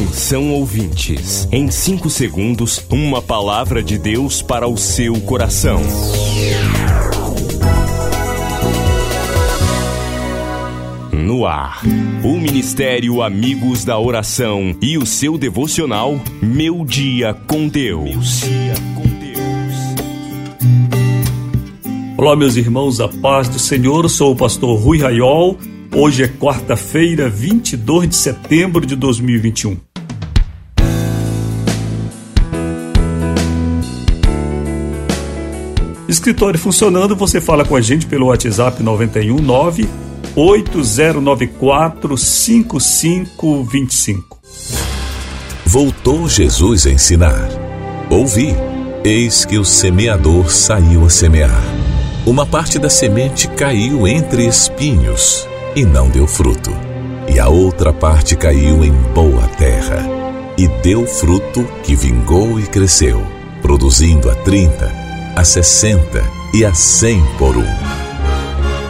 Atenção ouvintes, em 5 segundos, uma palavra de Deus para o seu coração. No ar, o Ministério Amigos da Oração e o seu devocional Meu Dia com Deus. Olá, meus irmãos, a paz do Senhor. Sou o pastor Rui Raiol Hoje é quarta-feira, 22 de setembro de 2021. Escritório funcionando, você fala com a gente pelo WhatsApp 919 8094 5525. Voltou Jesus a ensinar. Ouvi, eis que o semeador saiu a semear. Uma parte da semente caiu entre espinhos e não deu fruto. E a outra parte caiu em boa terra e deu fruto que vingou e cresceu, produzindo a 30, a 60 e a 100 por um.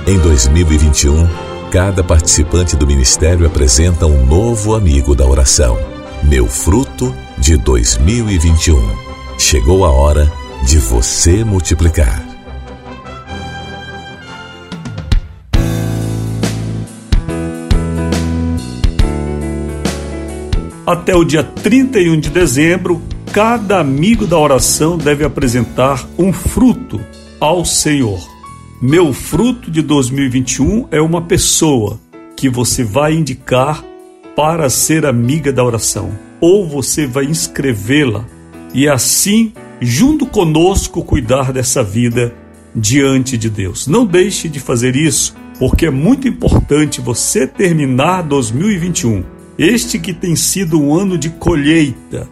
Em 2021, cada participante do ministério apresenta um novo amigo da oração. Meu fruto de 2021. Chegou a hora de você multiplicar. Até o dia 31 de dezembro, cada amigo da oração deve apresentar um fruto ao Senhor. Meu fruto de 2021 é uma pessoa que você vai indicar para ser amiga da oração, ou você vai inscrevê-la e assim, junto conosco, cuidar dessa vida diante de Deus. Não deixe de fazer isso, porque é muito importante você terminar 2021 este que tem sido um ano de colheita,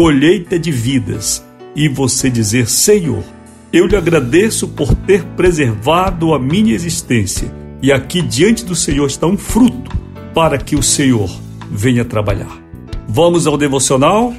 colheita de vidas, e você dizer: Senhor, eu lhe agradeço por ter preservado a minha existência, e aqui diante do Senhor está um fruto para que o Senhor venha trabalhar. Vamos ao devocional?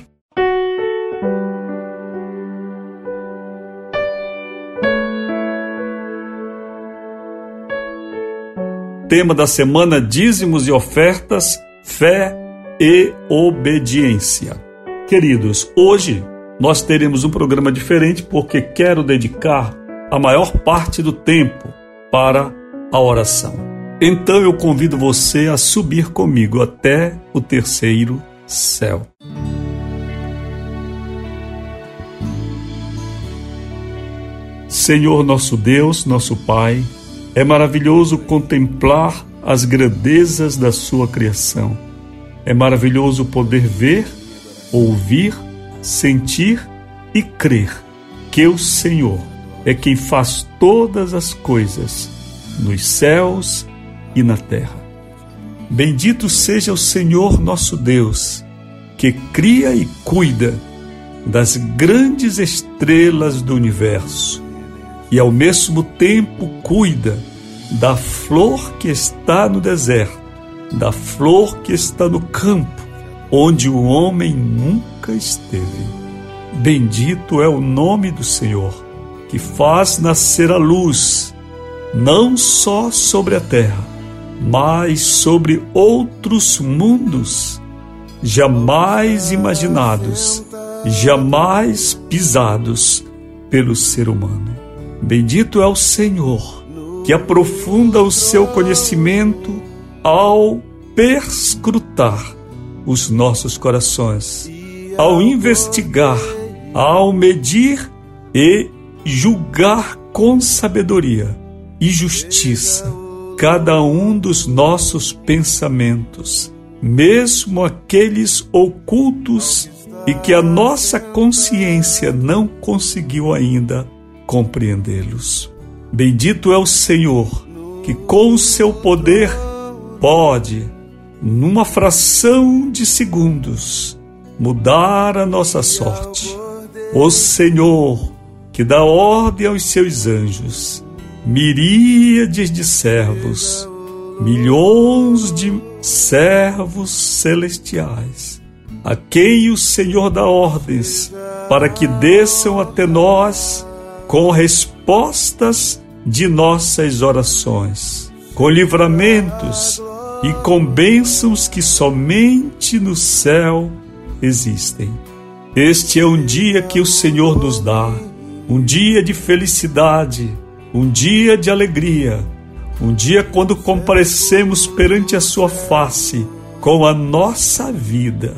Tema da semana: dízimos e ofertas fé e obediência. Queridos, hoje nós teremos um programa diferente porque quero dedicar a maior parte do tempo para a oração. Então eu convido você a subir comigo até o terceiro céu. Senhor nosso Deus, nosso Pai, é maravilhoso contemplar as grandezas da sua criação. É maravilhoso poder ver, ouvir, sentir e crer que o Senhor é quem faz todas as coisas nos céus e na terra. Bendito seja o Senhor nosso Deus, que cria e cuida das grandes estrelas do universo e ao mesmo tempo cuida da flor que está no deserto, da flor que está no campo, onde o homem nunca esteve. Bendito é o nome do Senhor, que faz nascer a luz, não só sobre a terra, mas sobre outros mundos, jamais imaginados, jamais pisados pelo ser humano. Bendito é o Senhor que aprofunda o seu conhecimento ao perscrutar os nossos corações, ao investigar, ao medir e julgar com sabedoria e justiça cada um dos nossos pensamentos, mesmo aqueles ocultos e que a nossa consciência não conseguiu ainda compreendê-los. Bendito é o Senhor, que com o seu poder pode, numa fração de segundos, mudar a nossa sorte. O Senhor, que dá ordem aos seus anjos, miríades de servos, milhões de servos celestiais, a quem o Senhor dá ordens para que desçam até nós com respostas de nossas orações, com livramentos e com bênçãos que somente no céu existem. Este é um dia que o Senhor nos dá, um dia de felicidade, um dia de alegria, um dia quando comparecemos perante a Sua face com a nossa vida,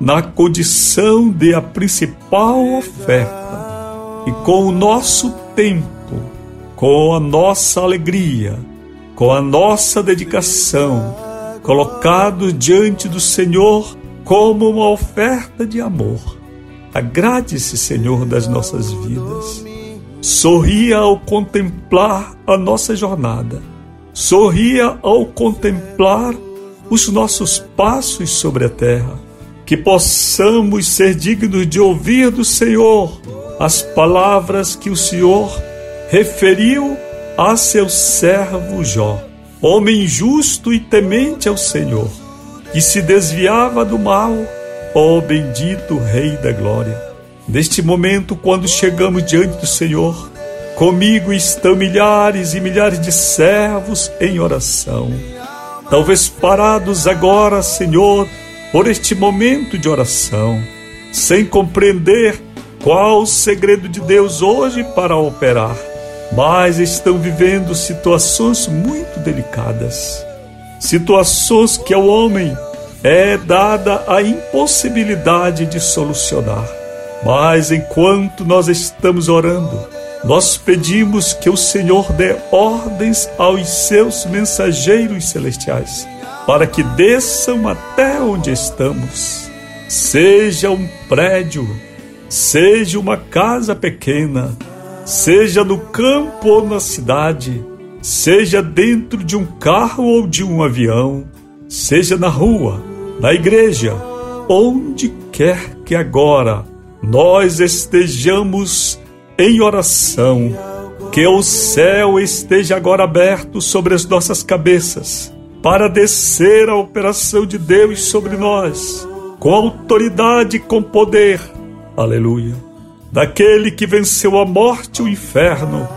na condição de a principal oferta, e com o nosso tempo, com a nossa alegria, com a nossa dedicação, colocados diante do Senhor como uma oferta de amor. Agrade-se, Senhor, das nossas vidas. Sorria ao contemplar a nossa jornada. Sorria ao contemplar os nossos passos sobre a terra. Que possamos ser dignos de ouvir do Senhor as palavras que o Senhor referiu a seu servo Jó, homem justo e temente ao Senhor que se desviava do mal, ó bendito Rei da Glória. Neste momento, quando chegamos diante do Senhor, comigo estão milhares e milhares de servos em oração. Talvez parados agora, Senhor, por este momento de oração, sem compreender qual o segredo de Deus hoje para operar, mas estão vivendo situações muito delicadas situações que ao homem é dada a impossibilidade de solucionar. Mas enquanto nós estamos orando, nós pedimos que o Senhor dê ordens aos seus mensageiros celestiais, para que desçam até onde estamos. Seja um prédio, seja uma casa pequena, seja no campo ou na cidade, seja dentro de um carro ou de um avião, seja na rua, na igreja, onde quer que agora nós estejamos em oração, que o céu esteja agora aberto sobre as nossas cabeças, para descer a operação de Deus sobre nós, com autoridade e com poder. Aleluia. Daquele que venceu a morte e o inferno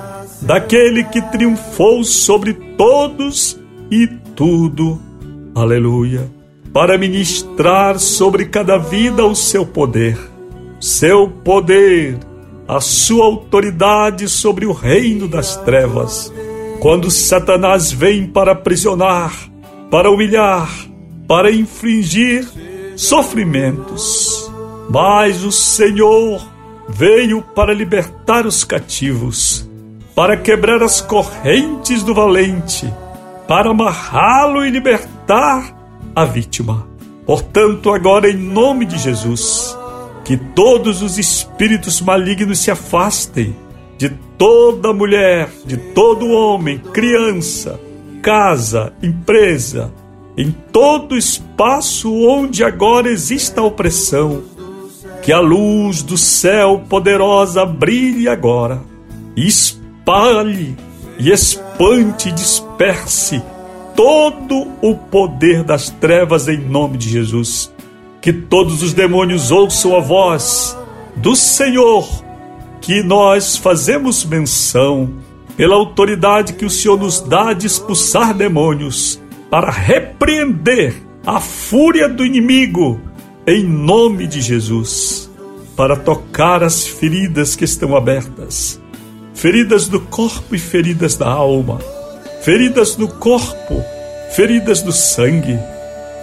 daquele que triunfou sobre todos e tudo. Aleluia. Para ministrar sobre cada vida o seu poder, seu poder, a sua autoridade sobre o reino das trevas. Quando Satanás vem para aprisionar, para humilhar, para infligir sofrimentos, mas o Senhor veio para libertar os cativos para quebrar as correntes do valente, para amarrá-lo e libertar a vítima. Portanto, agora, em nome de Jesus, que todos os espíritos malignos se afastem de toda mulher, de todo homem, criança, casa, empresa, em todo espaço onde agora exista opressão, que a luz do céu poderosa brilhe agora e espalhe e espante e disperse todo o poder das trevas em nome de Jesus. Que todos os demônios ouçam a voz do Senhor, que nós fazemos menção pela autoridade que o Senhor nos dá de expulsar demônios, para repreender a fúria do inimigo em nome de Jesus, para tocar as feridas que estão abertas feridas do corpo e feridas da alma, feridas no corpo, feridas do sangue,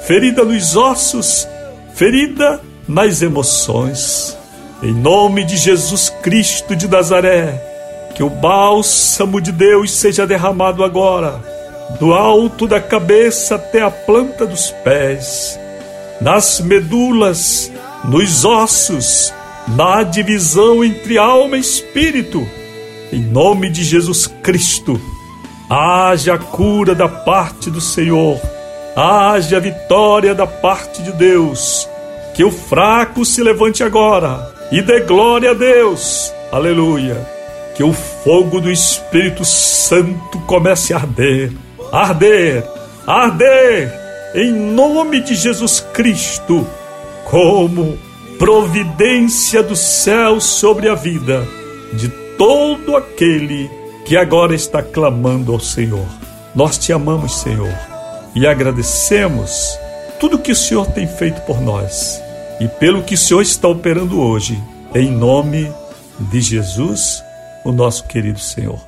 ferida nos ossos, ferida nas emoções. Em nome de Jesus Cristo de Nazaré, que o bálsamo de Deus seja derramado agora, do alto da cabeça até a planta dos pés, nas medulas, nos ossos, na divisão entre alma e espírito em nome de Jesus Cristo, haja cura da parte do Senhor, haja vitória da parte de Deus. Que o fraco se levante agora e dê glória a Deus. Aleluia. Que o fogo do Espírito Santo comece a arder, arder, arder, em nome de Jesus Cristo, como providência do céu sobre a vida de todo aquele que agora está clamando ao Senhor. Nós te amamos, Senhor, e agradecemos tudo que o Senhor tem feito por nós. e pelo que o Senhor está operando hoje, em nome de Jesus, o nosso querido Senhor.